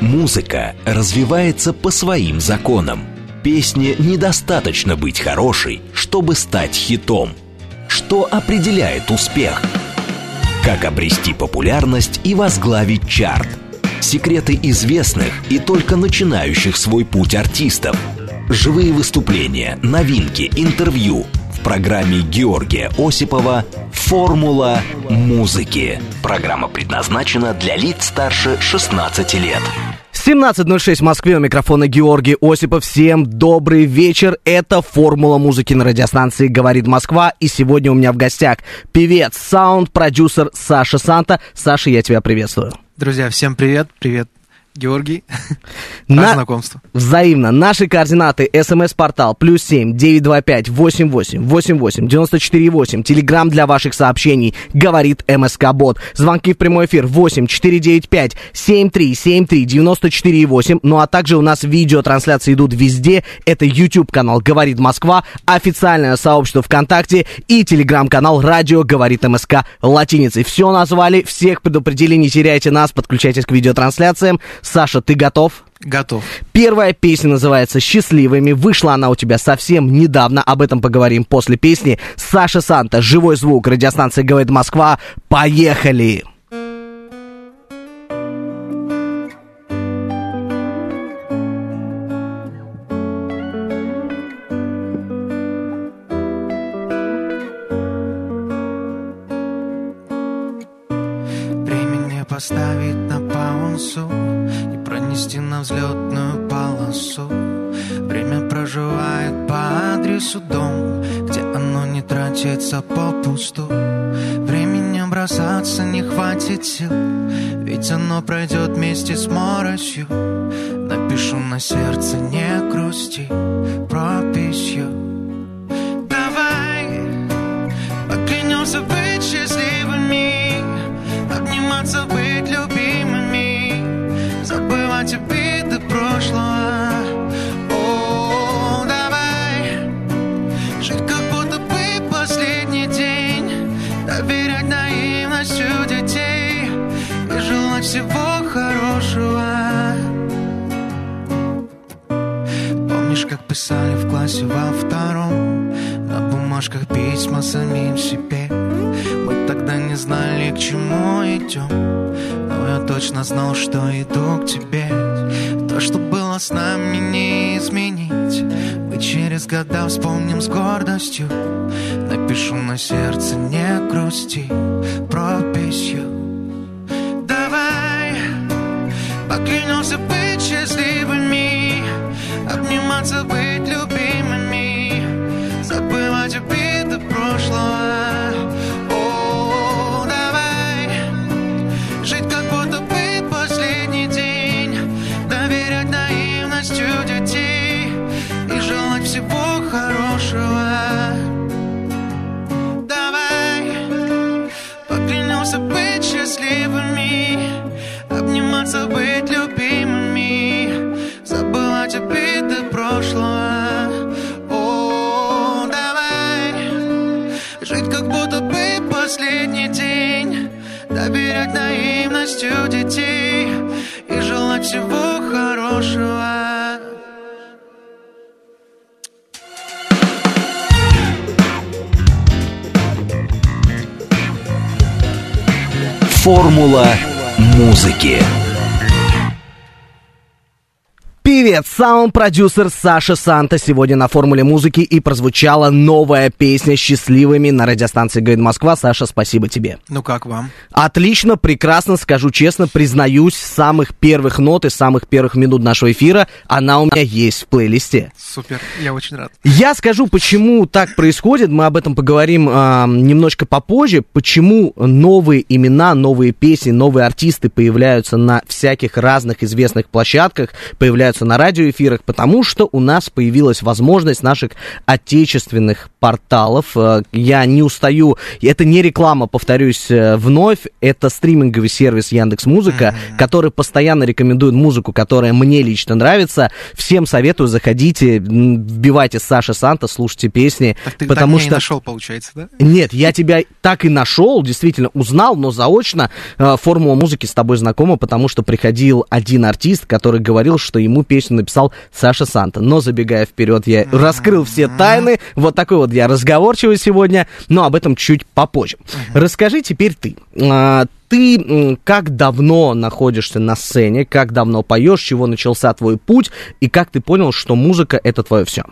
Музыка развивается по своим законам. Песне недостаточно быть хорошей, чтобы стать хитом. Что определяет успех? Как обрести популярность и возглавить чарт? Секреты известных и только начинающих свой путь артистов. Живые выступления, новинки, интервью – программе Георгия Осипова «Формула музыки». Программа предназначена для лиц старше 16 лет. 17.06 в Москве, у микрофона Георгий Осипов. Всем добрый вечер. Это «Формула музыки» на радиостанции «Говорит Москва». И сегодня у меня в гостях певец, саунд-продюсер Саша Санта. Саша, я тебя приветствую. Друзья, всем привет. Привет Георгий. На... знакомство. Взаимно. Наши координаты. СМС-портал. Плюс семь, девять, два, пять, восемь, восемь, восемь, восемь, девяносто четыре, восемь. Телеграмм для ваших сообщений. Говорит МСК Бот. Звонки в прямой эфир. Восемь, четыре, девять, пять, семь, три, семь, три, девяносто четыре, восемь. Ну а также у нас видеотрансляции идут везде. Это YouTube канал Говорит Москва, официальное сообщество ВКонтакте и телеграм-канал Радио Говорит МСК латиницей. Все назвали, всех предупредили, не теряйте нас, подключайтесь к видеотрансляциям. Саша, ты готов? Готов. Первая песня называется «Счастливыми». Вышла она у тебя совсем недавно. Об этом поговорим после песни. Саша Санта, живой звук, радиостанция «Говорит Москва». Поехали! Времени поставить на паузу пронести на взлетную полосу. Время проживает по адресу дом Где оно не тратится попусту. Временем бросаться не хватит сил Ведь оно пройдет вместе с моросью. Напишу на сердце не грусти прописью. Давай поклянемся быть счастливыми Обниматься, быть классе во втором. На бумажках письма самим себе. Мы тогда не знали, к чему идем. Я точно знал, что иду к тебе. То, что было с нами, не изменить. Мы через года вспомним с гордостью. Напишу на сердце, не грусти Прописью. Давай Поклянемся быть счастливыми. Обниматься, быть любимыми наивностью детей И желать всего хорошего Формула музыки. Привет, саунд-продюсер Саша Санта сегодня на Формуле музыки и прозвучала новая песня «Счастливыми» на радиостанции «Говорит Москва». Саша, спасибо тебе. Ну как вам? Отлично, прекрасно, скажу честно, признаюсь, с самых первых нот и самых первых минут нашего эфира она у меня есть в плейлисте. Супер, я очень рад. Я скажу, почему так происходит, мы об этом поговорим э, немножко попозже, почему новые имена, новые песни, новые артисты появляются на всяких разных известных площадках, появляются на радиоэфирах, потому что у нас появилась возможность наших отечественных порталов. Э, я не устаю, это не реклама, повторюсь э, вновь, это стриминговый сервис Яндекс Музыка, mm-hmm. который постоянно рекомендует музыку, которая мне лично нравится. Всем советую, заходите, вбивайте Саша Санта, слушайте песни. Так ты потому так что... нашел, получается, да? Нет, я тебя так и нашел, действительно узнал, но заочно э, формула музыки с тобой знакома, потому что приходил один артист, который говорил, что ему песню написал Саша Санта. Но забегая вперед, я mm-hmm. раскрыл все тайны. Вот такой вот я разговорчивый сегодня, но об этом чуть попозже. Расскажи теперь ты. А, ты как давно находишься на сцене, как давно поешь, чего начался твой путь, и как ты понял, что музыка это твое все?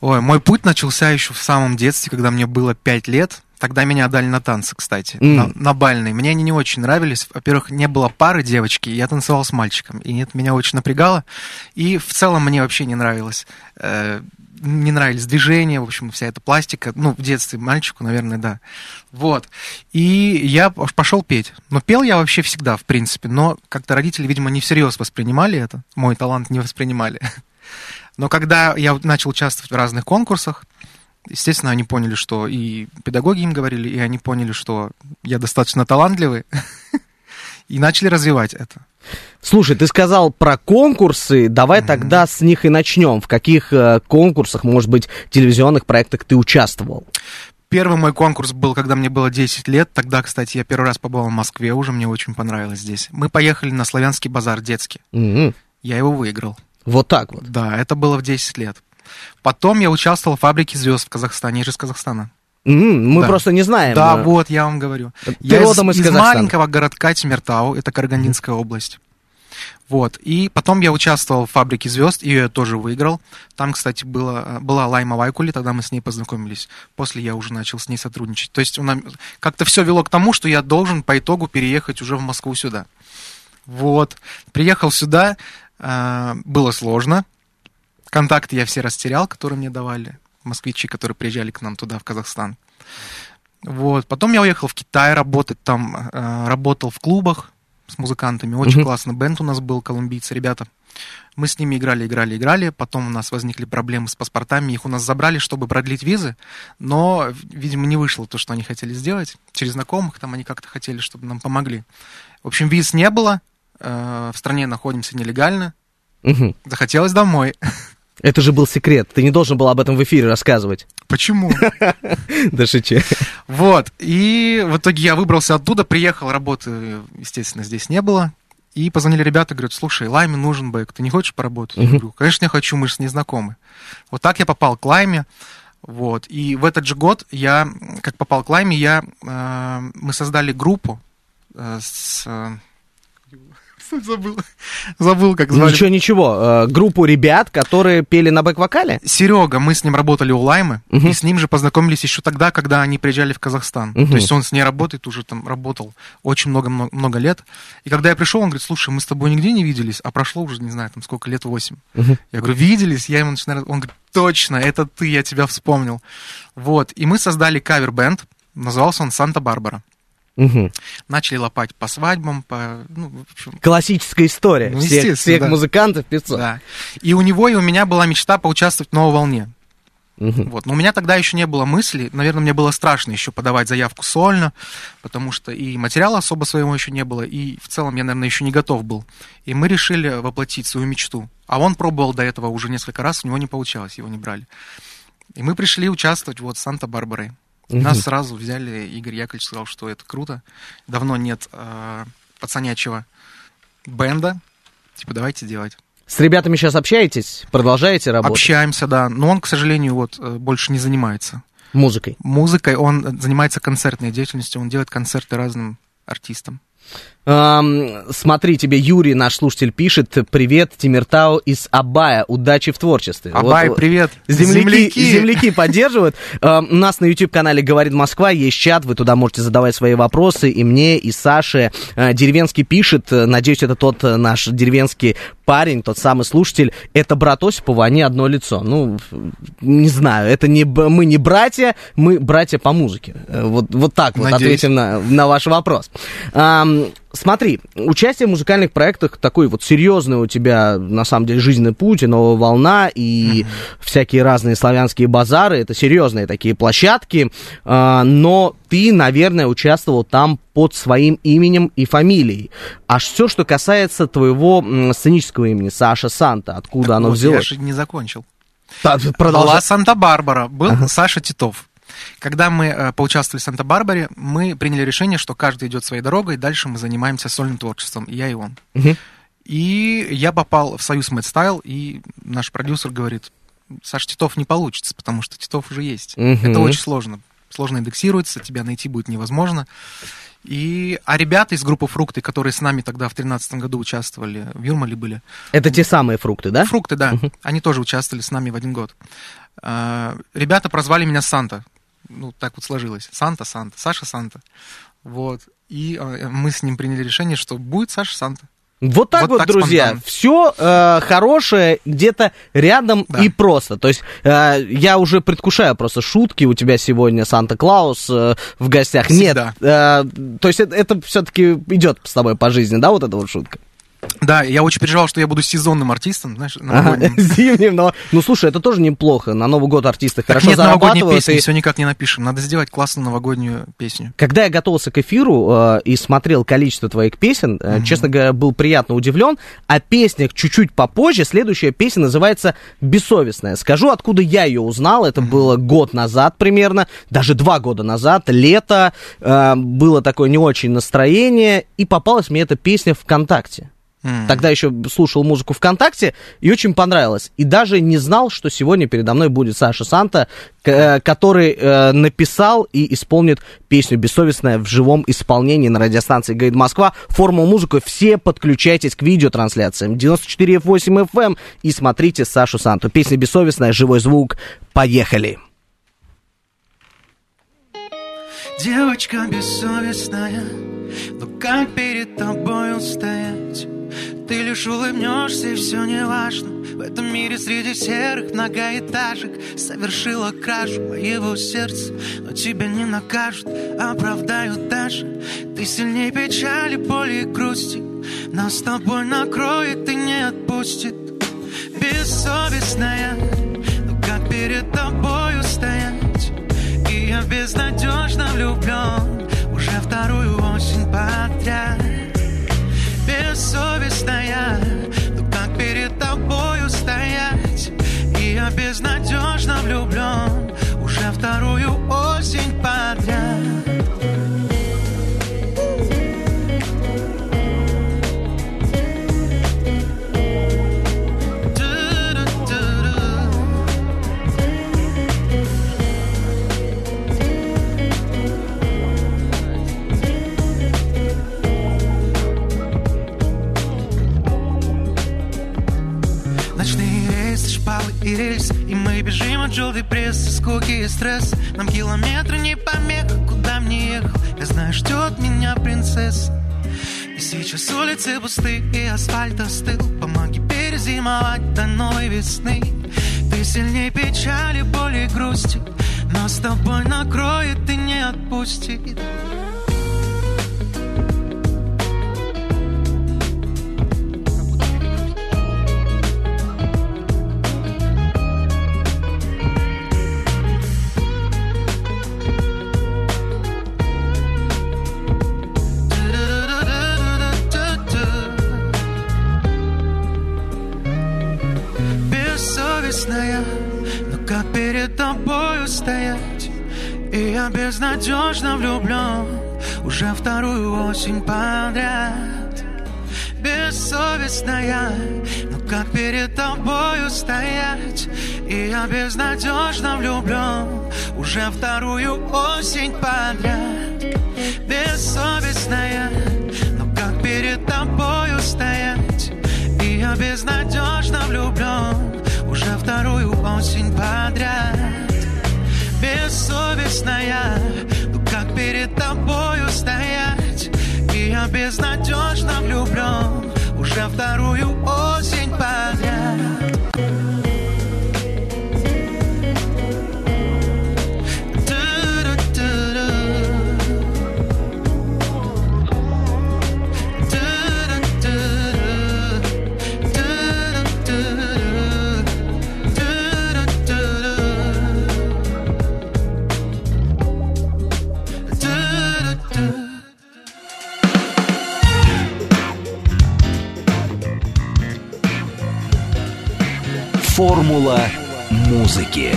Ой, мой путь начался еще в самом детстве, когда мне было 5 лет. Тогда меня отдали на танцы, кстати, mm. на, на бальные. Мне они не очень нравились. Во-первых, не было пары девочки, я танцевал с мальчиком. И это меня очень напрягало. И в целом мне вообще не нравилось. Э, не нравились движения, в общем, вся эта пластика. Ну, в детстве мальчику, наверное, да. Вот. И я пошел петь. Но пел я вообще всегда, в принципе. Но как-то родители, видимо, не всерьез воспринимали это. Мой талант не воспринимали. Но когда я начал участвовать в разных конкурсах, естественно, они поняли, что и педагоги им говорили, и они поняли, что я достаточно талантливый, и начали развивать это. Слушай, ты сказал про конкурсы, давай mm-hmm. тогда с них и начнем. В каких э, конкурсах, может быть, телевизионных проектах ты участвовал? Первый мой конкурс был, когда мне было 10 лет. Тогда, кстати, я первый раз побывал в Москве, уже мне очень понравилось здесь. Мы поехали на славянский базар детский. Mm-hmm. Я его выиграл. Вот так вот? Да, это было в 10 лет. Потом я участвовал в «Фабрике звезд» в Казахстане, я же из Казахстана. Mm, мы да. просто не знаем. Да, да, вот, я вам говорю. Ты я родом из, из, из маленького городка Тимиртау, это Карагандинская mm. область. Вот. И потом я участвовал в «Фабрике звезд», ее я тоже выиграл. Там, кстати, было, была Лайма Вайкули, тогда мы с ней познакомились. После я уже начал с ней сотрудничать. То есть как-то все вело к тому, что я должен по итогу переехать уже в Москву сюда. Вот. Приехал сюда, э, было сложно, Контакты я все растерял, которые мне давали москвичи, которые приезжали к нам туда, в Казахстан. Вот. Потом я уехал в Китай работать, там э, работал в клубах с музыкантами. Очень mm-hmm. классно. Бенд у нас был, колумбийцы, ребята. Мы с ними играли, играли, играли. Потом у нас возникли проблемы с паспортами. Их у нас забрали, чтобы продлить визы. Но, видимо, не вышло то, что они хотели сделать. Через знакомых там они как-то хотели, чтобы нам помогли. В общем, виз не было. Э, в стране находимся нелегально. Mm-hmm. Захотелось домой. Это же был секрет. Ты не должен был об этом в эфире рассказывать. Почему? Да шучу. Вот. И в итоге я выбрался оттуда, приехал, работы, естественно, здесь не было. И позвонили ребята, говорят, слушай, Лайме нужен бэк, ты не хочешь поработать? Я говорю, конечно, я хочу, мы же с ней знакомы. Вот так я попал к Лайме. Вот. И в этот же год я, как попал к Лайме, я, э, мы создали группу э, с Забыл. Забыл, как звали. Ничего, ничего. Э, группу ребят, которые пели на бэк-вокале? Серега, мы с ним работали у Лаймы, угу. и с ним же познакомились еще тогда, когда они приезжали в Казахстан. Угу. То есть он с ней работает, уже там работал очень много-много лет. И когда я пришел, он говорит, слушай, мы с тобой нигде не виделись, а прошло уже, не знаю, там сколько, лет восемь. Угу. Я говорю, виделись? Я ему начинаю... Он говорит, точно, это ты, я тебя вспомнил. Вот. И мы создали кавер-бенд, назывался он «Санта-Барбара». Угу. Начали лопать по свадьбам, по... Ну, в общем... Классическая история ну, всех, всех да. музыкантов, певцов. Да. И у него, и у меня была мечта поучаствовать в «Новой волне». Угу. Вот. Но у меня тогда еще не было мысли, наверное, мне было страшно еще подавать заявку сольно, потому что и материала особо своего еще не было, и в целом я, наверное, еще не готов был. И мы решили воплотить свою мечту. А он пробовал до этого уже несколько раз, у него не получалось, его не брали. И мы пришли участвовать вот с Санта-Барбарой. Угу. Нас сразу взяли, Игорь Яковлевич сказал, что это круто. Давно нет э, пацанячего бенда. Типа, давайте делать. С ребятами сейчас общаетесь? Продолжаете работать? Общаемся, да. Но он, к сожалению, вот э, больше не занимается. Музыкой? Музыкой. Он занимается концертной деятельностью. Он делает концерты разным артистам. Смотри, тебе Юрий, наш слушатель, пишет. Привет, Тимиртау из Абая. Удачи в творчестве. Абай, вот, привет. Земляки, земляки. земляки поддерживают. У нас на YouTube-канале «Говорит Москва» есть чат. Вы туда можете задавать свои вопросы. И мне, и Саше. Э, деревенский пишет. Надеюсь, это тот э, наш деревенский парень, тот самый слушатель. Это брат Осипова, они одно лицо. Ну, не знаю. Это не, мы не братья, мы братья по музыке. Э, вот, вот так вот Надеюсь. ответим на, на ваш вопрос. Смотри, участие в музыкальных проектах такой вот серьезный у тебя, на самом деле, жизненный путь, и новая волна, и mm-hmm. всякие разные славянские базары, это серьезные такие площадки, э, но ты, наверное, участвовал там под своим именем и фамилией. А все, что касается твоего сценического имени, Саша Санта, откуда так оно вот, взялось? Я же не закончил. Да, продолжай. Была Санта-Барбара, был ага. Саша Титов. Когда мы э, поучаствовали в Санта-Барбаре, мы приняли решение, что каждый идет своей дорогой, и дальше мы занимаемся сольным творчеством, и я, и он. Угу. И я попал в союз Mad Style, и наш продюсер говорит, Саша Титов не получится, потому что Титов уже есть. Угу. Это очень сложно. Сложно индексируется, тебя найти будет невозможно. И, а ребята из группы «Фрукты», которые с нами тогда в 2013 году участвовали, в Юрмале были. Это те самые «Фрукты», да? «Фрукты», да. Uh-huh. Они тоже участвовали с нами в один год. А, ребята прозвали меня Санта ну, так вот сложилось. Санта, Санта, Саша Санта. Вот. И э, мы с ним приняли решение, что будет Саша Санта. Вот так вот, вот так друзья, все э, хорошее где-то рядом да. и просто. То есть э, я уже предвкушаю просто шутки у тебя сегодня Санта-Клаус э, в гостях. Всегда. Нет, э, то есть это, это все-таки идет с тобой по жизни, да, вот эта вот шутка? Да, я очень переживал, что я буду сезонным артистом, знаешь, новогодним. Ага, зимним, но... Ну, слушай, это тоже неплохо. На Новый год артисты так хорошо нет зарабатывают. новогодней песни, и... все никак не напишем. Надо сделать классную новогоднюю песню. Когда я готовился к эфиру э, и смотрел количество твоих песен, э, mm-hmm. честно говоря, был приятно удивлен. О песнях чуть-чуть попозже. Следующая песня называется «Бессовестная». Скажу, откуда я ее узнал. Это mm-hmm. было год назад примерно, даже два года назад, лето. Э, было такое не очень настроение, и попалась мне эта песня ВКонтакте. Mm. Тогда еще слушал музыку ВКонтакте и очень понравилось. И даже не знал, что сегодня передо мной будет Саша Санта, э, который э, написал и исполнит песню «Бессовестная» в живом исполнении на радиостанции «Гайд Москва». Формул музыку. Все подключайтесь к видеотрансляциям 94,8 FM эм и смотрите Сашу Санту. Песня «Бессовестная», живой звук. Поехали! Девочка бессовестная, но как перед тобой устоять? Ты лишь улыбнешься и все не важно В этом мире среди серых многоэтажек Совершила кражу моего сердца Но тебя не накажут, оправдают даже. Ты сильнее печали, боли и грусти. Нас с тобой накроет и не отпустит. Бессовестная, ну как перед тобой безнадежно влюблен от желтой прессы, скуки и стресс. Нам километры не помеха, куда мне ехал Я знаю, ждет меня принцесса. И сейчас улицы пусты, и асфальт остыл. Помоги перезимовать до новой весны. Ты сильнее печали, боли и грусти Но с тобой накроет и не отпустит я безнадежно влюблен Уже вторую осень подряд. Бессовестная Но как перед тобою стоять? И я безнадежно влюблен Уже вторую осень подряд. Бессовестная Но как перед тобою стоять? И я безнадежно влюблен вторую осень подряд. Бессовестная Ну как перед тобою стоять? И я безнадежно влюблен Уже вторую осень подряд Формула музыки.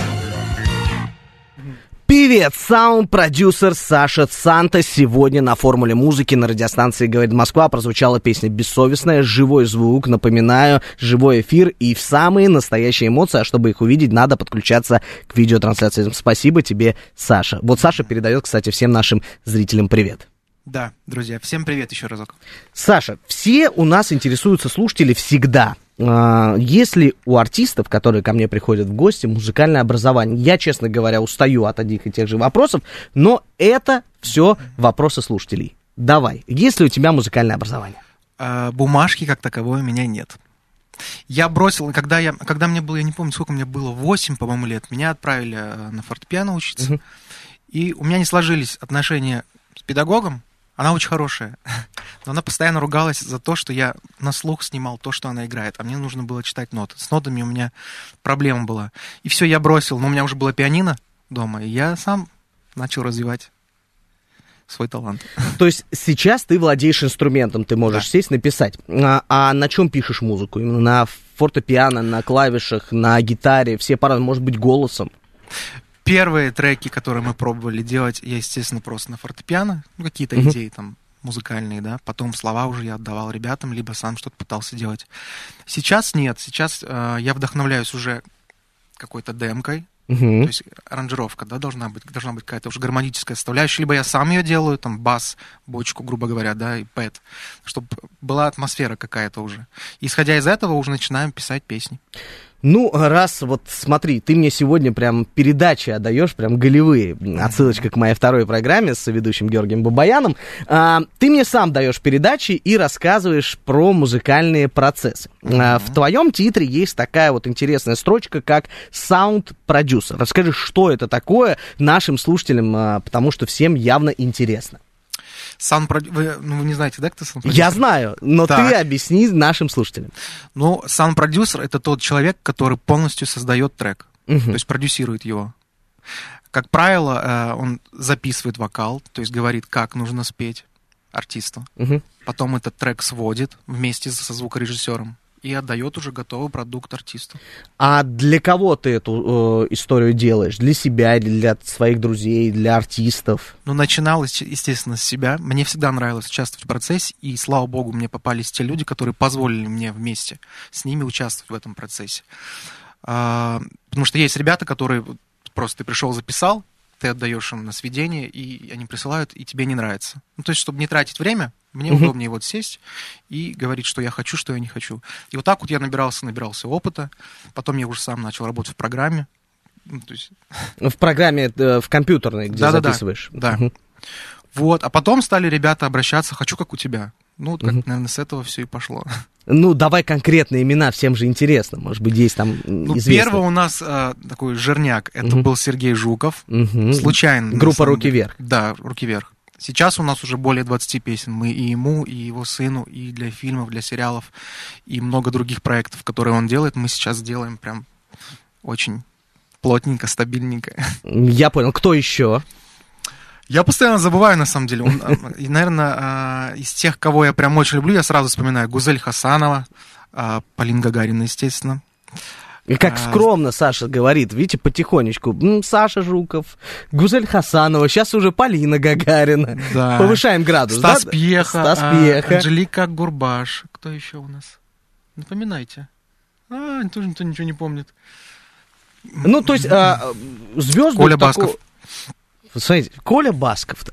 Привет, саунд-продюсер Саша Санта. Сегодня на формуле музыки на радиостанции «Говорит Москва» прозвучала песня «Бессовестная», живой звук, напоминаю, живой эфир и в самые настоящие эмоции, а чтобы их увидеть, надо подключаться к видеотрансляции. Спасибо тебе, Саша. Вот Саша передает, кстати, всем нашим зрителям привет. Да, друзья, всем привет еще разок. Саша, все у нас интересуются слушатели всегда. А, если у артистов, которые ко мне приходят в гости, музыкальное образование, я, честно говоря, устаю от одних и тех же вопросов, но это все вопросы слушателей. Давай, есть ли у тебя музыкальное образование? А, бумажки как таковой у меня нет. Я бросил, когда, я, когда мне было, я не помню, сколько мне было, 8, по-моему, лет, меня отправили э, на фортепиано учиться, угу. и у меня не сложились отношения с педагогом, она очень хорошая, но она постоянно ругалась за то, что я на слух снимал то, что она играет, а мне нужно было читать ноты. С нотами у меня проблема была. И все, я бросил, но у меня уже было пианино дома, и я сам начал развивать свой талант. То есть сейчас ты владеешь инструментом, ты можешь да. сесть, написать. А, а на чем пишешь музыку? Именно на фортепиано, на клавишах, на гитаре, все пары, может быть, голосом? Первые треки, которые мы пробовали делать, я, естественно, просто на фортепиано, ну, какие-то uh-huh. идеи там музыкальные, да, потом слова уже я отдавал ребятам, либо сам что-то пытался делать. Сейчас нет, сейчас э, я вдохновляюсь уже какой-то демкой, Uh-huh. То есть аранжировка, да, должна быть, должна быть какая-то уже гармоническая составляющая. Либо я сам ее делаю, там, бас, бочку, грубо говоря, да, и пэт, чтобы была атмосфера какая-то уже. Исходя из этого уже начинаем писать песни. Ну, раз, вот смотри, ты мне сегодня прям передачи отдаешь, прям голевые, отсылочка к моей второй программе с ведущим Георгием Бабаяном, а, ты мне сам даешь передачи и рассказываешь про музыкальные процессы. А, в твоем титре есть такая вот интересная строчка, как саунд-продюсер. Расскажи, что это такое нашим слушателям, а, потому что всем явно интересно. Саунд вы, ну, вы не знаете, да, кто саунд-продюсер? Я знаю, но так. ты объясни нашим слушателям. Ну, саунд-продюсер — это тот человек, который полностью создает трек, угу. то есть продюсирует его. Как правило, э, он записывает вокал, то есть говорит, как нужно спеть артисту. Угу. Потом этот трек сводит вместе со звукорежиссером и отдает уже готовый продукт артисту. А для кого ты эту э, историю делаешь? Для себя или для своих друзей, для артистов? Ну, начиналось, естественно, с себя. Мне всегда нравилось участвовать в процессе, и, слава богу, мне попались те люди, которые позволили мне вместе с ними участвовать в этом процессе. А, потому что есть ребята, которые просто ты пришел, записал, ты отдаешь им на сведение, и они присылают, и тебе не нравится. Ну, то есть, чтобы не тратить время, мне угу. удобнее вот сесть и говорить, что я хочу, что я не хочу. И вот так вот я набирался, набирался опыта. Потом я уже сам начал работать в программе. Ну, то есть... В программе, э, в компьютерной, где да, записываешь. Да, да. Угу. Вот, а потом стали ребята обращаться, хочу как у тебя. Ну, вот, как, угу. наверное, с этого все и пошло. Ну, давай конкретные имена, всем же интересно. Может быть, есть там Ну, первый у нас э, такой жирняк, это угу. был Сергей Жуков. Угу. Случайно. Группа «Руки вверх». Да, «Руки вверх». Сейчас у нас уже более 20 песен. Мы и ему, и его сыну, и для фильмов, для сериалов, и много других проектов, которые он делает, мы сейчас делаем прям очень плотненько, стабильненько. Я понял. Кто еще? Я постоянно забываю, на самом деле. Он, и, наверное, а, из тех, кого я прям очень люблю, я сразу вспоминаю Гузель Хасанова, а, Полин Гагарина, естественно. И как скромно Саша говорит, видите, потихонечку. Саша Жуков, Гузель Хасанова, сейчас уже Полина Гагарина. Да. Повышаем градус. Стас да? Пьеха, Стас Пьеха. А, Анжелика Гурбаш. Кто еще у нас? Напоминайте. А, тоже никто ничего не помнит. Ну, то есть, а, звезды... Коля Басков. Такого... Смотрите, Коля Басков.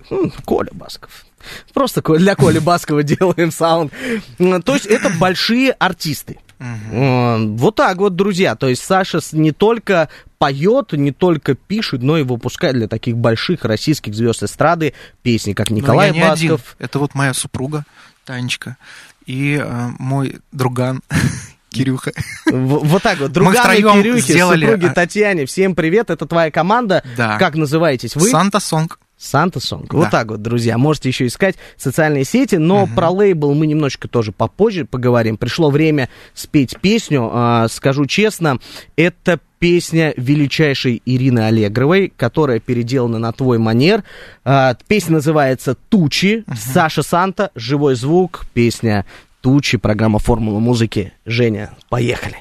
Коля Басков. Просто для Коли Баскова делаем саунд. То есть это большие артисты. Угу. Вот так вот, друзья. То есть Саша не только поет, не только пишет, но и выпускает для таких больших российских звезд эстрады песни, как Николай но я Басков. Не один. Это вот моя супруга Танечка и э, мой друган Кирюха. Вот так вот. Друганы Кирюхи, сделали... супруги а Татьяне. Всем привет, это твоя команда. Да. Как называетесь вы? Санта Сонг. Санта Сонг. Да. Вот так вот, друзья. Можете еще искать социальные сети, но угу. про лейбл мы немножечко тоже попозже поговорим. Пришло время спеть песню. А, скажу честно, это песня величайшей Ирины Аллегровой, которая переделана на твой манер. А, песня называется «Тучи». Угу. Саша Санта, живой звук, песня тучи. Программа «Формула музыки». Женя, поехали.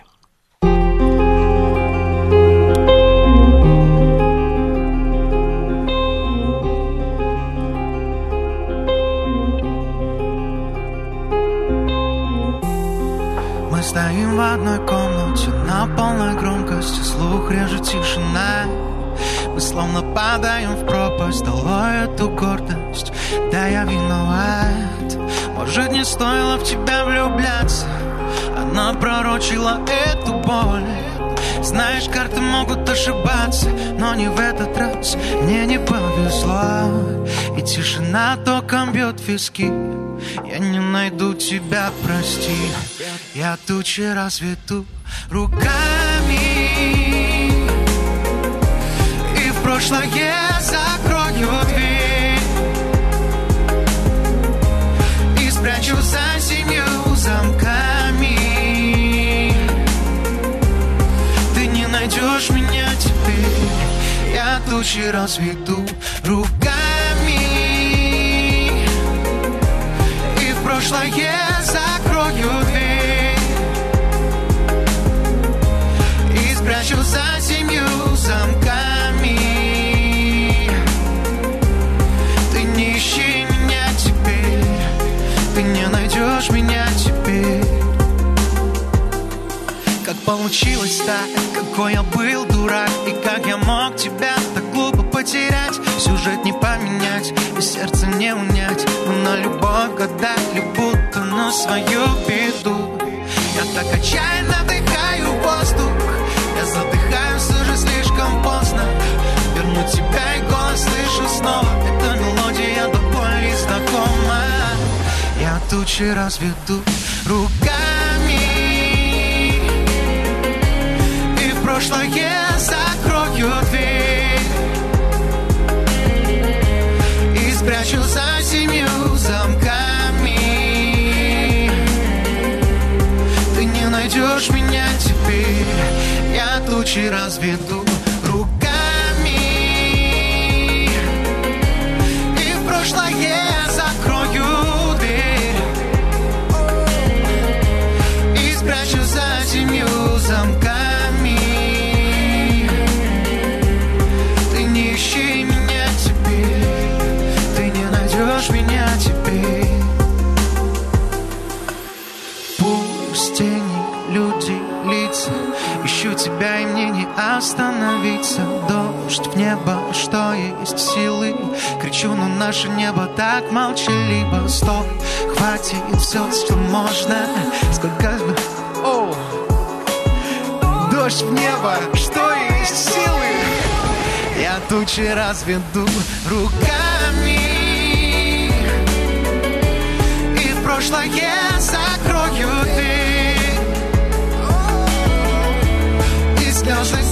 Мы стоим в одной комнате на полной громкости Слух режет тишина Мы словно падаем в пропасть Долой эту гордость Да, я виноват может не стоило в тебя влюбляться? Она пророчила эту боль. Знаешь, карты могут ошибаться, но не в этот раз. Мне не повезло. И тишина током бьет виски. Я не найду тебя, прости. Я тучи разведу руками. И в прошлое закрою спрячу за семью замками. Найдешь меня теперь Я тучи разведу руками. И в прошлое закрою дверь. И спрячу за семью замками найдешь меня теперь? Как получилось так, какой я был дурак? И как я мог тебя так глупо потерять? Сюжет не поменять и сердце не унять. Но на любовь гадали будто на свою беду? Я так отчаянно вдыхаю воздух. Я задыхаюсь уже слишком поздно. Верну тебя и голос слышу снова. Эта тучи разведу руками. Прошлое закрою дверь. И спрячу за семью замками. Ты не найдешь меня теперь. Я тучи разведу небо, что есть силы. Кричу, но наше небо так молчаливо. Стоп, хватит все, что можно. Сколько бы... О! Дождь в небо, что есть силы. Я тучи разведу руками. Прошлое закрою ты. И слезы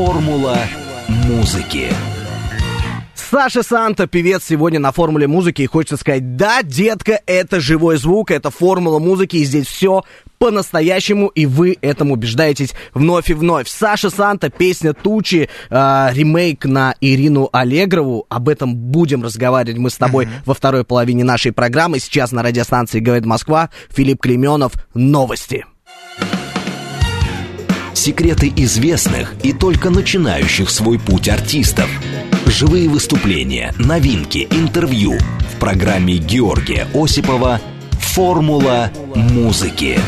Формула музыки. Саша Санта, певец сегодня на формуле музыки, и хочется сказать, да, детка, это живой звук, это формула музыки, и здесь все по-настоящему, и вы этому убеждаетесь вновь и вновь. Саша Санта, песня «Тучи», э, ремейк на Ирину Аллегрову. Об этом будем разговаривать мы с тобой mm-hmm. во второй половине нашей программы. Сейчас на радиостанции «Говорит Москва» Филипп Клеменов. Новости. Секреты известных и только начинающих свой путь артистов – Живые выступления, новинки, интервью в программе Георгия Осипова «Формула музыки».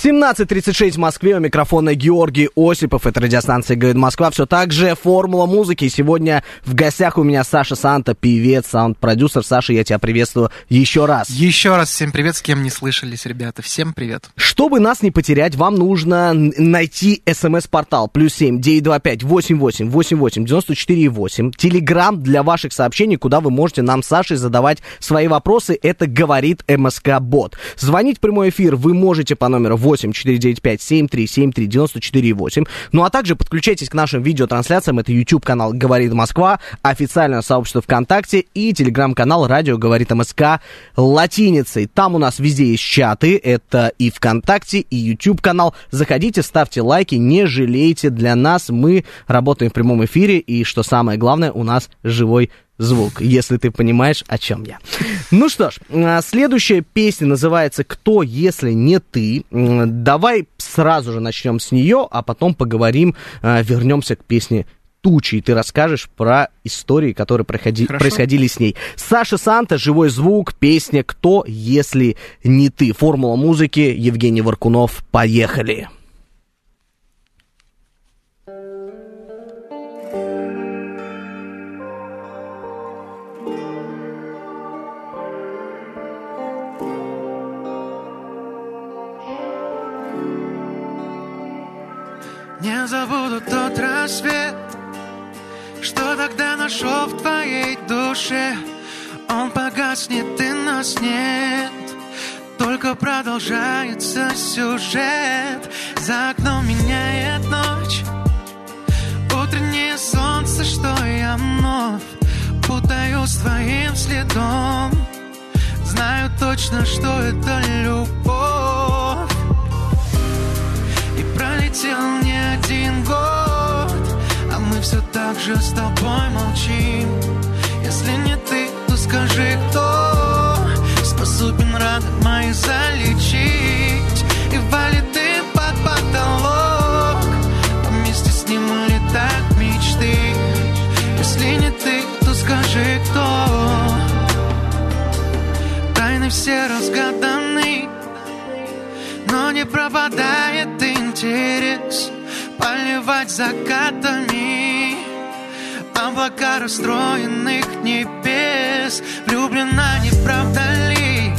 17.36 в Москве. У микрофона Георгий Осипов. Это радиостанция «Говорит Москва». Все так же «Формула музыки». Сегодня в гостях у меня Саша Санта, певец, саунд-продюсер. Саша, я тебя приветствую еще раз. Еще раз всем привет, с кем не слышались, ребята. Всем привет. Чтобы нас не потерять, вам нужно найти смс-портал. Плюс семь, девять, два, пять, восемь, восемь, восемь, восемь, девяносто четыре, восемь. Телеграмм для ваших сообщений, куда вы можете нам, Саше, задавать свои вопросы. Это говорит МСК-бот. Звонить в прямой эфир вы можете по номеру 8 8 495 7373 94 8. Ну а также подключайтесь к нашим видеотрансляциям. Это YouTube канал «Говорит Москва», официальное сообщество ВКонтакте и телеграм-канал «Радио говорит МСК» латиницей. Там у нас везде есть чаты. Это и ВКонтакте, и YouTube канал. Заходите, ставьте лайки, не жалейте. Для нас мы работаем в прямом эфире. И что самое главное, у нас живой звук, если ты понимаешь, о чем я. Ну что ж, а, следующая песня называется «Кто, если не ты?». Давай сразу же начнем с нее, а потом поговорим, а, вернемся к песне тучи, и ты расскажешь про истории, которые проходи, происходили с ней. Саша Санта, живой звук, песня «Кто, если не ты?». Формула музыки, Евгений Варкунов, поехали. Тот рассвет, что тогда нашел в твоей душе. Он погаснет и нас нет, только продолжается сюжет. За окном меняет ночь, утреннее солнце, что я вновь путаю с твоим следом. Знаю точно, что это любовь. Пролетел не один год А мы все так же с тобой молчим. Если не ты, то скажи, кто Способен раны мои залечить? И валит ты под потолок А вместе с ним улетают мечты. Если не ты, то скажи, кто? Тайны все разгаданы но не пропадает интерес Поливать закатами. Облака расстроенных небес. Влюблена, не правда ли?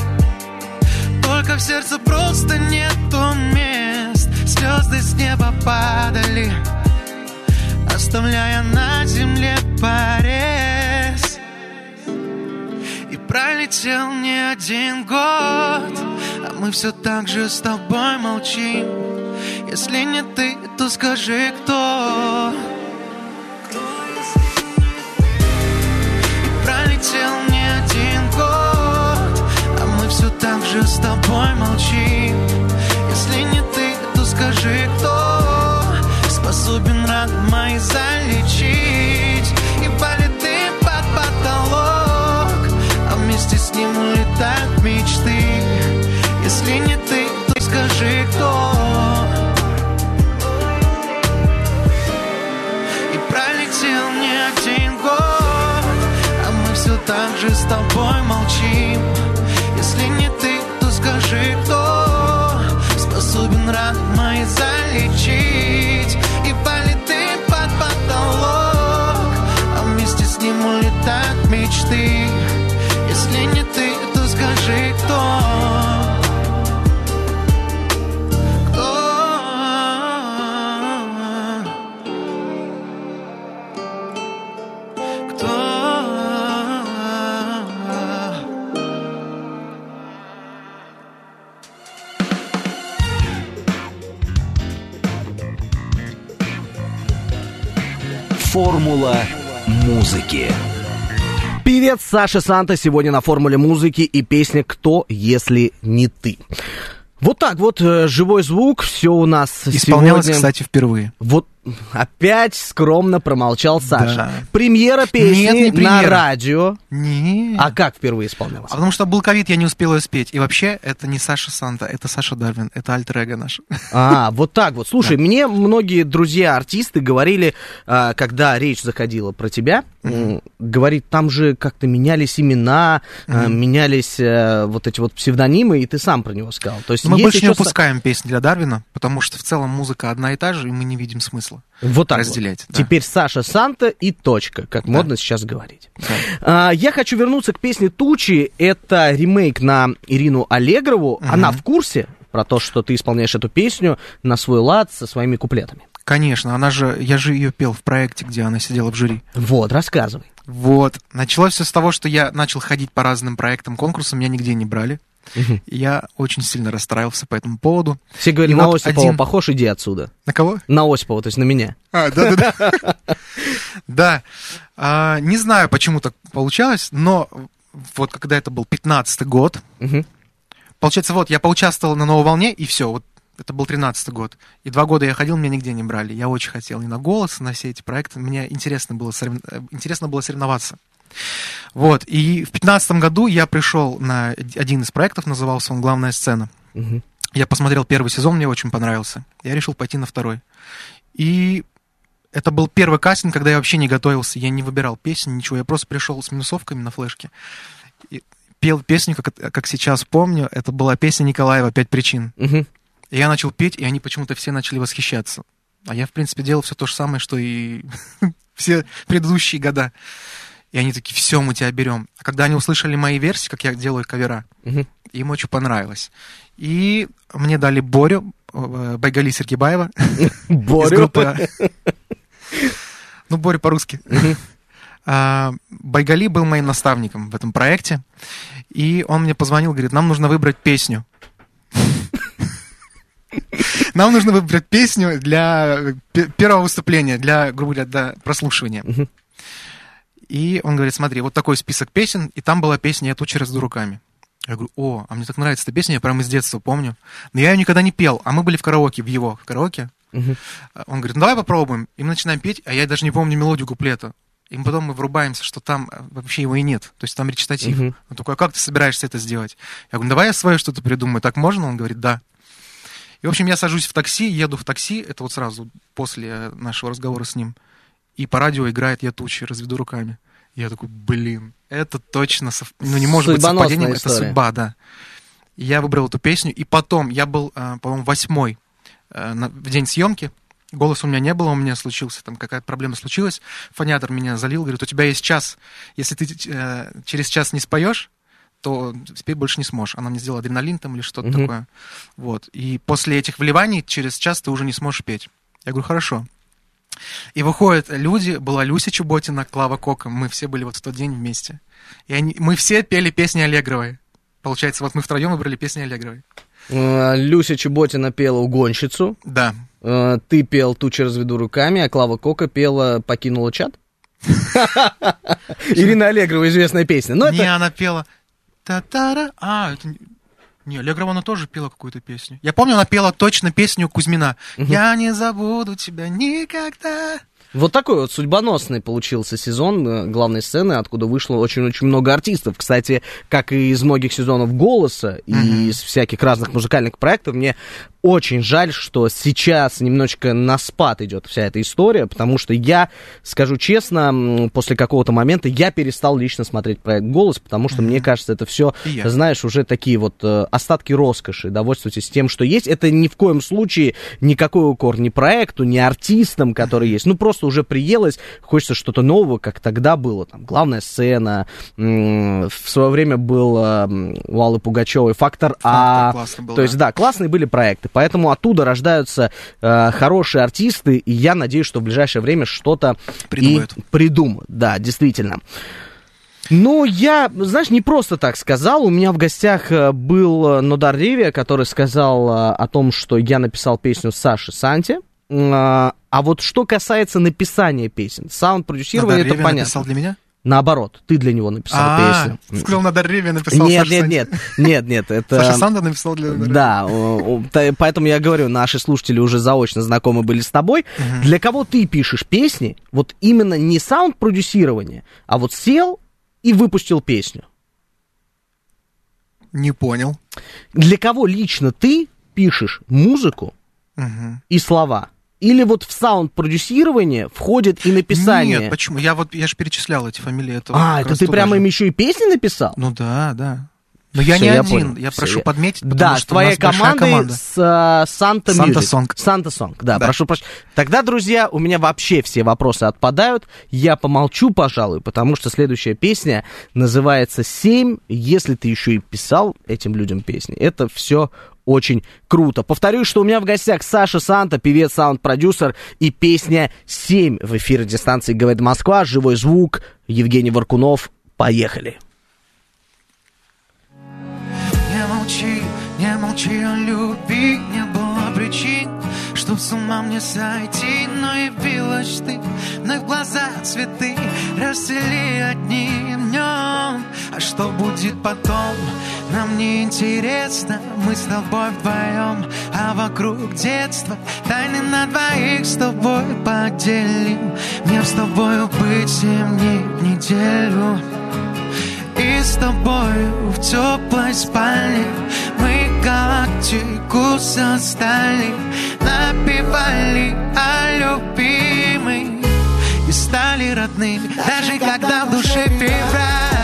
Только в сердце просто нету мест. Звезды с неба падали Оставляя на земле порез. И пролетел не один год мы все так же с тобой молчим. Если не ты, то скажи, кто? И пролетел не один год А мы все так же с тобой молчим. Если не ты, то скажи, кто? Способен раны мои залечить. И полеты под потолок А вместе с ним улетают мечты если не ты, то скажи, кто. И пролетел не один год А мы все так же с тобой молчим. Если не ты, то скажи, кто Способен раны мои залечить. И полеты под потолок А вместе с ним улетают мечты. Если не ты, то скажи, кто Формула музыки. Привет, Саша Санта сегодня на Формуле музыки и песня «Кто, если не ты». Вот так вот, э, живой звук, все у нас Исполнялось, сегодня... кстати, впервые. Вот Опять скромно промолчал Саша. Да. Премьера песни Нет, не премьера. на радио. Нет. А как впервые исполнялась? А потому что был ковид, я не успел ее спеть. И вообще, это не Саша Санта, это Саша Дарвин, это альтер наш. А, вот так вот. Слушай, да. мне многие друзья-артисты говорили, а, когда речь заходила про тебя, mm-hmm. говорит, там же как-то менялись имена, mm-hmm. менялись э, вот эти вот псевдонимы, и ты сам про него сказал. То есть мы больше не выпускаем песни для Дарвина, потому что в целом музыка одна и та же, и мы не видим смысла вот так разделять. Вот. Да. Теперь Саша Санта и точка, как да. модно сейчас говорить. Да. А, я хочу вернуться к песне Тучи. Это ремейк на Ирину Аллегрову. Угу. Она в курсе про то, что ты исполняешь эту песню на свой лад со своими куплетами. Конечно, она же, я же ее пел в проекте, где она сидела в жюри. Вот, рассказывай. Вот. Началось все с того, что я начал ходить по разным проектам, конкурсам, меня нигде не брали. Угу. Я очень сильно расстраивался по этому поводу. Все говорили, и на вот Осипова один... похож, иди отсюда. На кого? На Осипова, то есть на меня. А, да-да-да. Да. А, не знаю, почему так получалось, но вот когда это был 15-й год, получается, вот, я поучаствовал на «Новой волне», и все, вот это был 13-й год. И два года я ходил, меня нигде не брали. Я очень хотел и на голос, на все эти проекты. Мне интересно было, сорев... интересно было соревноваться. Вот, и в 15 году я пришел на один из проектов, назывался он «Главная сцена». Угу. Я посмотрел первый сезон, мне очень понравился. Я решил пойти на второй. И это был первый кастинг, когда я вообще не готовился, я не выбирал песни, ничего. Я просто пришел с минусовками на флешке. И пел песню, как, как сейчас помню, это была песня Николаева «Пять причин». Угу. И я начал петь, и они почему-то все начали восхищаться. А я, в принципе, делал все то же самое, что и все предыдущие года. И они такие, все, мы тебя берем. А когда они услышали мои версии, как я делаю кавера, угу. им очень понравилось. И мне дали Борю, э, Байгали Сергибаева. Борю? Ну, Борю по-русски. А, Байгали был моим наставником в этом проекте. И он мне позвонил, говорит, нам нужно выбрать песню. Нам нужно выбрать песню для первого выступления, для, грубо говоря, для прослушивания. И он говорит, смотри, вот такой список песен, и там была песня «Я тучи разду руками». Я говорю, о, а мне так нравится эта песня, я прямо из детства помню. Но я ее никогда не пел, а мы были в караоке, в его в караоке. Uh-huh. Он говорит, ну давай попробуем. И мы начинаем петь, а я даже не помню мелодию куплета. И потом мы врубаемся, что там э, вообще его и нет. То есть там речитатив. Uh-huh. Он такой, а как ты собираешься это сделать? Я говорю, давай я свое что-то придумаю. Так можно? Он говорит, да. И, в общем, я сажусь в такси, еду в такси, это вот сразу после нашего разговора с ним и по радио играет «Я тучи», разведу руками. Я такой, блин, это точно, сов... ну не может быть совпадением, история. это судьба, да. Я выбрал эту песню, и потом, я был, э, по-моему, восьмой э, в день съемки, Голоса у меня не было, у меня случился, там какая-то проблема случилась. Фонятор меня залил, говорит, у тебя есть час. Если ты э, через час не споешь, то спеть больше не сможешь. Она мне сделала адреналин там или что-то mm-hmm. такое. Вот. И после этих вливаний через час ты уже не сможешь петь. Я говорю, хорошо. И выходят люди, была Люся Чуботина, Клава Кока, мы все были вот в тот день вместе. И они, мы все пели песни Аллегровой. Получается, вот мы втроем выбрали песни Аллегровой. А, Люся Чеботина пела «Угонщицу». Да. А, ты пел «Тучи разведу руками», а Клава Кока пела «Покинула чат». Ирина Аллегрова, известная песня. Не, она пела... Та-та-ра. А, это не, Аллегрова, она тоже пела какую-то песню. Я помню, она пела точно песню Кузьмина. Угу. «Я не забуду тебя никогда». Вот такой вот судьбоносный получился сезон э, главной сцены, откуда вышло очень-очень много артистов. Кстати, как и из многих сезонов «Голоса» и mm-hmm. из всяких разных музыкальных проектов, мне очень жаль, что сейчас немножечко на спад идет вся эта история, потому что я, скажу честно, после какого-то момента я перестал лично смотреть проект «Голос», потому что, mm-hmm. мне кажется, это все, знаешь, уже такие вот э, остатки роскоши. Довольствуйтесь тем, что есть. Это ни в коем случае никакой укор ни проекту, ни артистам, которые mm-hmm. есть. Ну, просто уже приелось, хочется что-то нового, как тогда было. Там, главная сцена, в свое время был э, у Аллы Пугачевой «Фактор А». Был, То есть, да, классные были проекты. Поэтому оттуда рождаются э, хорошие артисты, и я надеюсь, что в ближайшее время что-то придумают. И придумают. Да, действительно. Ну, я, знаешь, не просто так сказал. У меня в гостях э, был Нодар Ревия, который сказал э, о том, что я написал песню Саши Санти. А вот что касается написания песен, саунд-продюсирование, это понятно. написал для меня? Наоборот, ты для него написал а, песню. Сказал, на Реве написал Нет, Саша нет, нет, нет, нет, это... Саша Санда написал для Да, поэтому я говорю, наши слушатели уже заочно знакомы были с тобой. Для кого ты пишешь песни, вот именно не саунд-продюсирование, а вот сел и выпустил песню? Не понял. Для кого лично ты пишешь музыку и слова? Или вот в саунд-продюсирование входит и написание? Нет, почему? Я вот, я же перечислял эти фамилии. Это а, это ты прямо им еще и песни написал? Ну да, да. Но я Все, не я один, понял. я Все, прошу я... подметить, потому да, что твоя команда, команда с uh, Santa Song. Santa Song, да, да, прошу прощения. Тогда, друзья, у меня вообще все вопросы отпадают. Я помолчу, пожалуй, потому что следующая песня называется «Семь». Если ты еще и писал этим людям песни, это все очень круто. Повторюсь, что у меня в гостях Саша Санта, певец, саунд-продюсер и песня «7» в эфире дистанции «Говорит Москва», живой звук, Евгений Варкунов. Поехали. Молчи, не молчи о любви. Не было причин, чтоб с ума мне сойти. Но явилась ты, на глаза цветы Расцвели одним днем. А что будет потом, нам не интересно Мы с тобой вдвоем, а вокруг детства Тайны на двоих с тобой поделим. Мне с тобою быть семь дней в неделю и с тобою в теплой спальне Мы галактику создали Напевали о любимой И стали родными Даже когда в душе февраль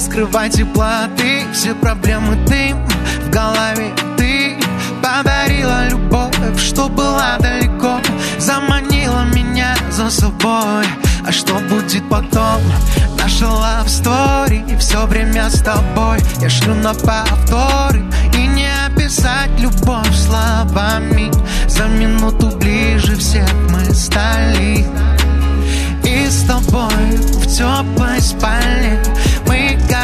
не скрывай теплоты Все проблемы ты в голове. Ты Подарила любовь, что была далеко. Заманила меня за собой. А что будет потом? Наша love story. Все время с тобой. Я шлю на повторы. И не описать любовь словами. За минуту ближе всех мы стали. И с тобой в теплой спальне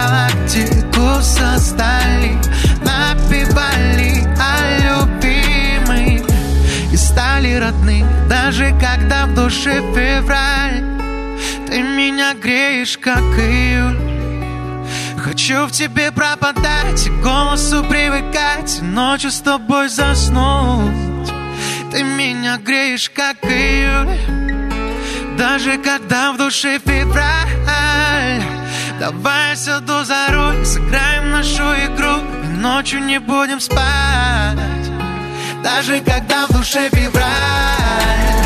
галактику создали Напевали о любимой. И стали родными Даже когда в душе февраль. Ты меня греешь, как июль Хочу в тебе пропадать И голосу привыкать Ночью с тобой заснуть. Ты меня греешь, как июль даже когда в душе февраль Давай сяду за руль Сыграем нашу игру. И ночью не будем спать Даже когда в душе февраль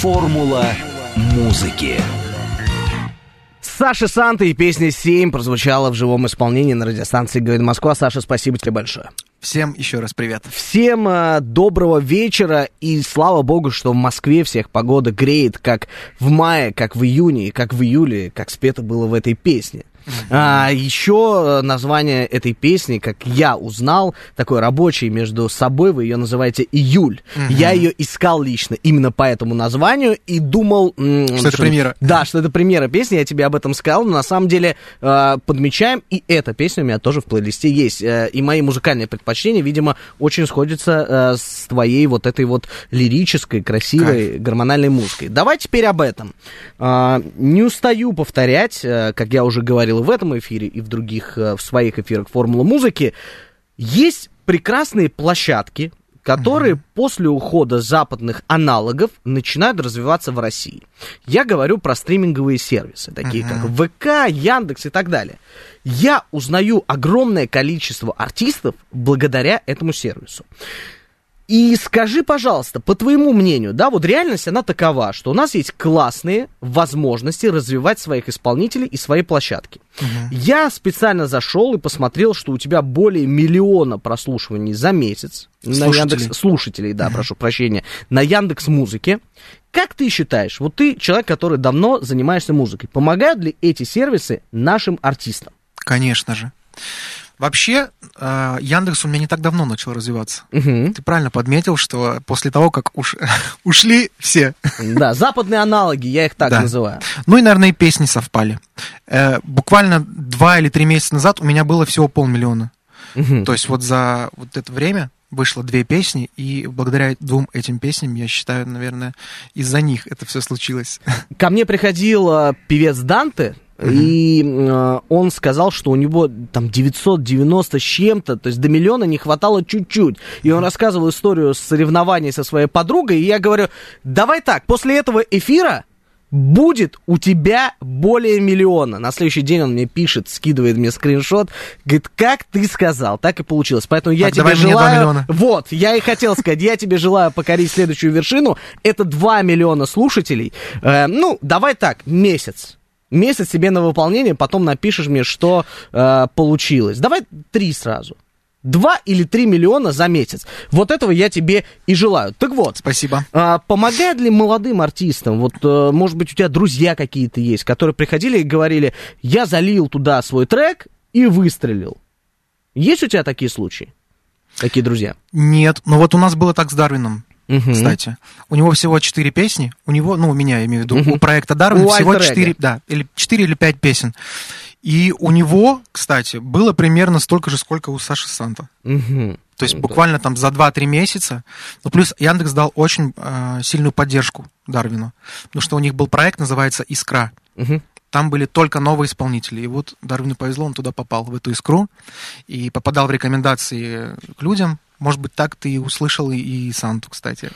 Формула музыки. Саша Санта и песня «7» прозвучала в живом исполнении на радиостанции «Говорит Москва». Саша, спасибо тебе большое. Всем еще раз привет. Всем э, доброго вечера и слава богу, что в Москве всех погода греет как в мае, как в июне, как в июле, как спето было в этой песне. А, еще название этой песни, как я узнал, такой рабочий между собой, вы ее называете «Июль». Я ее искал лично именно по этому названию и думал... м, Что это премьера. Да, что это премьера песни, я тебе об этом сказал, но на самом деле э, подмечаем, и эта песня у меня тоже в плейлисте есть. Э, и мои музыкальные предпочтения, видимо, очень сходятся э, с твоей вот этой вот лирической, красивой, гормональной музыкой. Давай теперь об этом. Не устаю повторять, э, как я уже говорил в этом эфире и в других, э, в своих эфирах «Формула музыки», есть прекрасные площадки, которые после ухода западных аналогов начинают развиваться в России. Я говорю про стриминговые сервисы, такие как ВК, Яндекс и так далее. Я узнаю огромное количество артистов благодаря этому сервису. И скажи, пожалуйста, по твоему мнению, да, вот реальность, она такова, что у нас есть классные возможности развивать своих исполнителей и свои площадки. Я специально зашел и посмотрел, что у тебя более миллиона прослушиваний за месяц. На Слушателей. Яндекс, слушателей, да, прошу прощения, на Яндекс Музыке. Как ты считаешь, вот ты человек, который давно занимаешься музыкой, помогают ли эти сервисы нашим артистам? Конечно же. Вообще, э, Яндекс у меня не так давно начал развиваться. Мгм. Ты правильно подметил, что после того, как уш- ушли все, Да, западные аналоги, я их так Да. называю. ну и, наверное, и песни совпали. Э, Буквально два или три месяца назад у меня было всего полмиллиона. Мгм. То есть вот за вот это время вышло две песни, и благодаря двум этим песням, я считаю, наверное, из-за них это все случилось. Ко мне приходил э, певец Данте, И э, он сказал, что у него там 990 с чем-то, то есть до миллиона не хватало чуть-чуть. И он рассказывал историю соревнований со своей подругой, и я говорю, давай так, после этого эфира будет у тебя более миллиона. На следующий день он мне пишет, скидывает мне скриншот, говорит, как ты сказал, так и получилось. Поэтому я так, тебе желаю... Вот, я и хотел сказать, я тебе желаю покорить следующую вершину. Это 2 миллиона слушателей. Э, ну, давай так, месяц. Месяц себе на выполнение, потом напишешь мне, что э, получилось. Давай три сразу. 2 или 3 миллиона за месяц. Вот этого я тебе и желаю. Так вот. Спасибо. А, помогает ли молодым артистам? Вот, а, может быть, у тебя друзья какие-то есть, которые приходили и говорили, я залил туда свой трек и выстрелил. Есть у тебя такие случаи? Такие друзья? Нет, но вот у нас было так с Дарвином. Угу. Кстати, у него всего четыре песни. У него, ну, у меня, я имею в виду, угу. у проекта Дарвин всего четыре, да, или четыре или пять песен. И у него, кстати, было примерно столько же, сколько у Саши Санта. Угу. То есть буквально там за 2-3 месяца. Ну, плюс Яндекс дал очень э, сильную поддержку Дарвину. Потому что у них был проект, называется «Искра». Угу. Там были только новые исполнители. И вот Дарвину повезло, он туда попал, в эту искру. И попадал в рекомендации к людям. Может быть, так ты и услышал и, и Санту, кстати.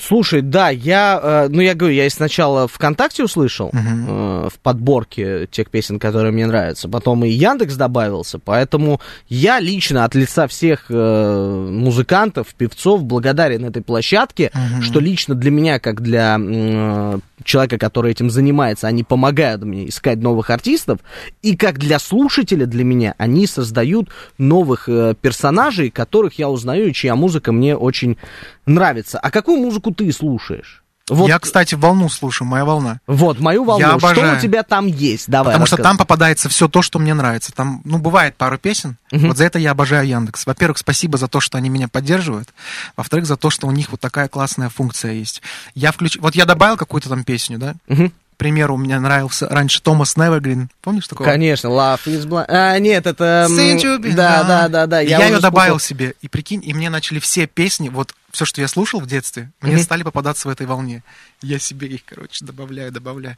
Слушай, да, я, э, ну я говорю, я сначала ВКонтакте услышал uh-huh. э, в подборке тех песен, которые мне нравятся, потом и Яндекс добавился, поэтому я лично от лица всех э, музыкантов, певцов благодарен этой площадке, uh-huh. что лично для меня, как для человека, который этим занимается, они помогают мне искать новых артистов, и как для слушателя, для меня, они создают новых персонажей, которых я узнаю, и чья музыка мне очень нравится. А какую музыку ты слушаешь? Вот. Я, кстати, волну слушаю, моя волна. Вот, мою волну. Я обожаю. Что у тебя там есть? Давай. Потому расскажи. что там попадается все то, что мне нравится. Там, ну, бывает пару песен. Угу. Вот за это я обожаю Яндекс. Во-первых, спасибо за то, что они меня поддерживают. Во-вторых, за то, что у них вот такая классная функция есть. Я включ... Вот я добавил какую-то там песню, да? Угу примеру, мне нравился раньше Томас Невергрин. Помнишь такого? Конечно, Love is Blind. А, нет, это... Да, да, да, да. Я, я ее добавил себе. И прикинь, и мне начали все песни, вот все, что я слушал в детстве, мне mm-hmm. стали попадаться в этой волне. Я себе их, короче, добавляю, добавляю.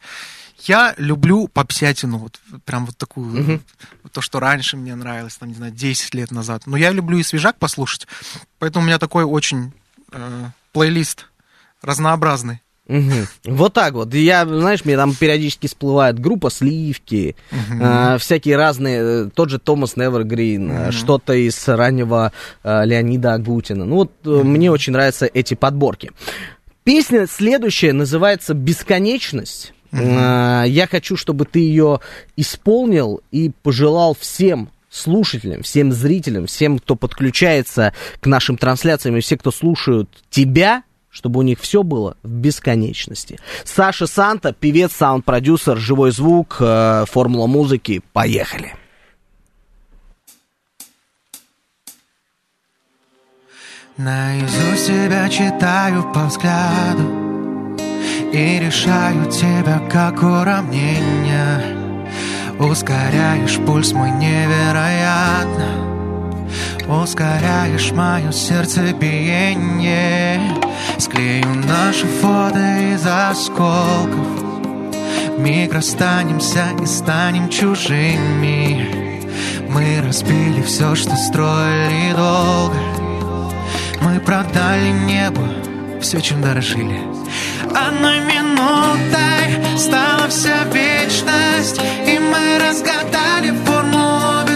Я люблю попсятину, вот прям вот такую, mm-hmm. то, что раньше мне нравилось, там, не знаю, 10 лет назад. Но я люблю и свежак послушать, поэтому у меня такой очень э, плейлист разнообразный. Угу. Вот так вот. Я, знаешь, мне там периодически всплывает группа Сливки, угу. э, всякие разные, э, тот же Томас Невергрин, угу. э, что-то из раннего э, Леонида Агутина. Ну вот угу. мне очень нравятся эти подборки. Песня следующая называется «Бесконечность». Э, я хочу, чтобы ты ее исполнил и пожелал всем слушателям, всем зрителям, всем, кто подключается к нашим трансляциям и все, кто слушают тебя, чтобы у них все было в бесконечности. Саша Санта, певец, саунд-продюсер, живой звук, э, формула музыки. Поехали! Наизусть тебя читаю по взгляду И решаю тебя как уравнение Ускоряешь пульс мой невероятно Ускоряешь мое сердцебиение. Склею наши фото из осколков. Миг расстанемся и станем чужими. Мы разбили все, что строили долго. Мы продали небо все, чем дорожили. Одной минутой стала вся вечность И мы разгадали формулу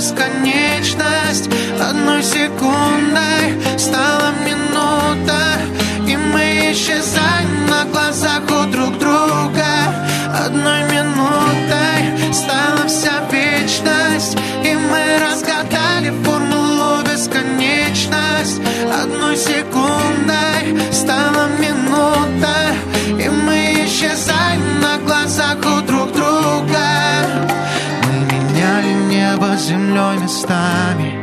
бесконечность. Одной секундой стала минута И мы исчезаем на глазах у друг друга. Одной минутой стала вся вечность И мы разгадали формулу бесконечность Одной секундой стала минута И мы исчезаем на глазах у землей местами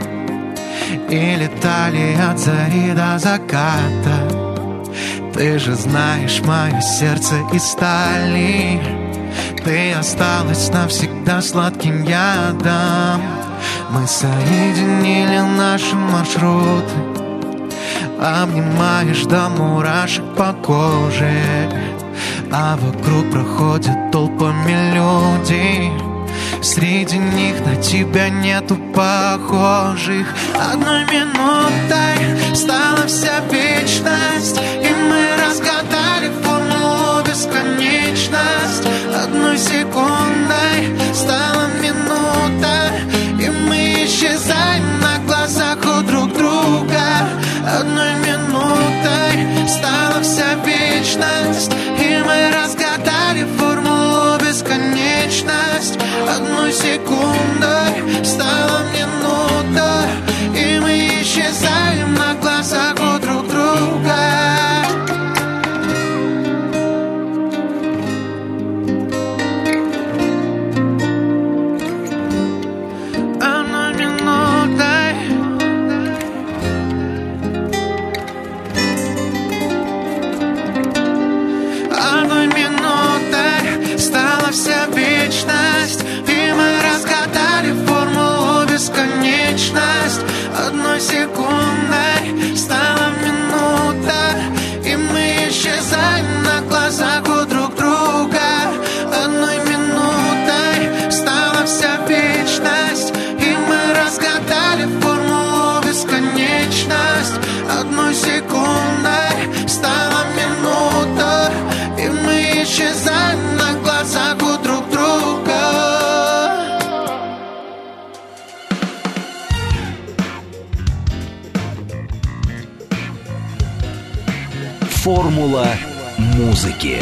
и летали от зари до заката. Ты же знаешь мое сердце из стали. Ты осталась навсегда сладким ядом. Мы соединили наши маршруты Обнимаешь до мурашек по коже. А вокруг проходят толпами людей Среди них на тебя нету похожих. Одной минутой стала вся вечность И мы разгадали формулу бесконечность. Одной секундой стала минута И мы исчезаем на Формула музыки.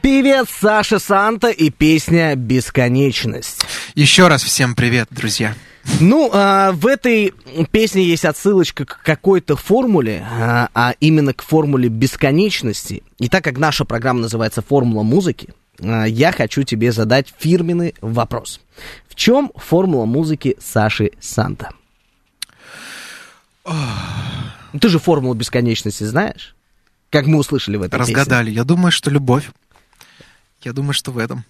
Певец Саша Санта и песня «Бесконечность». Еще раз всем привет, друзья. Ну, а, в этой песне есть отсылочка к какой-то формуле, а, а именно к формуле бесконечности. И так как наша программа называется «Формула музыки», а, я хочу тебе задать фирменный вопрос. В чем формула музыки Саши Санта? Ты же формулу бесконечности знаешь? Как мы услышали в этом Разгадали. Песне. Я думаю, что любовь. Я думаю, что в этом.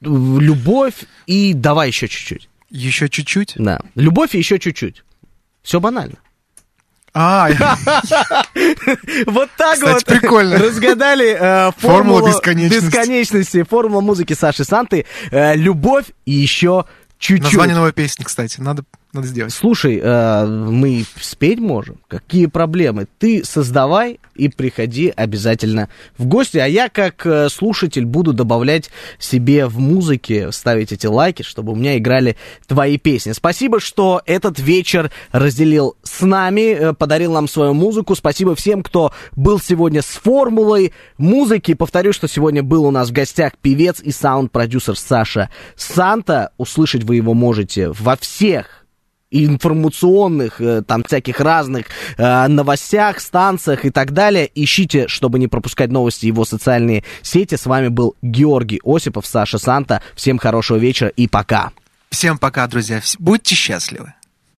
Любовь и давай еще чуть-чуть. Еще чуть-чуть? Да. Любовь и еще чуть-чуть. Все банально. А, вот так вот прикольно. разгадали э, формулу бесконечности, формула музыки Саши Санты. Э, любовь и еще чуть-чуть. Название новой песни, кстати, надо надо сделать. Слушай, э, мы спеть можем. Какие проблемы? Ты создавай и приходи обязательно в гости. А я, как э, слушатель, буду добавлять себе в музыке, ставить эти лайки, чтобы у меня играли твои песни. Спасибо, что этот вечер разделил с нами, э, подарил нам свою музыку. Спасибо всем, кто был сегодня с формулой музыки. Повторю, что сегодня был у нас в гостях певец и саунд-продюсер Саша Санта. Услышать вы его можете во всех информационных, э, там, всяких разных э, новостях, станциях и так далее. Ищите, чтобы не пропускать новости его социальные сети. С вами был Георгий Осипов, Саша Санта. Всем хорошего вечера и пока. Всем пока, друзья. Будьте счастливы.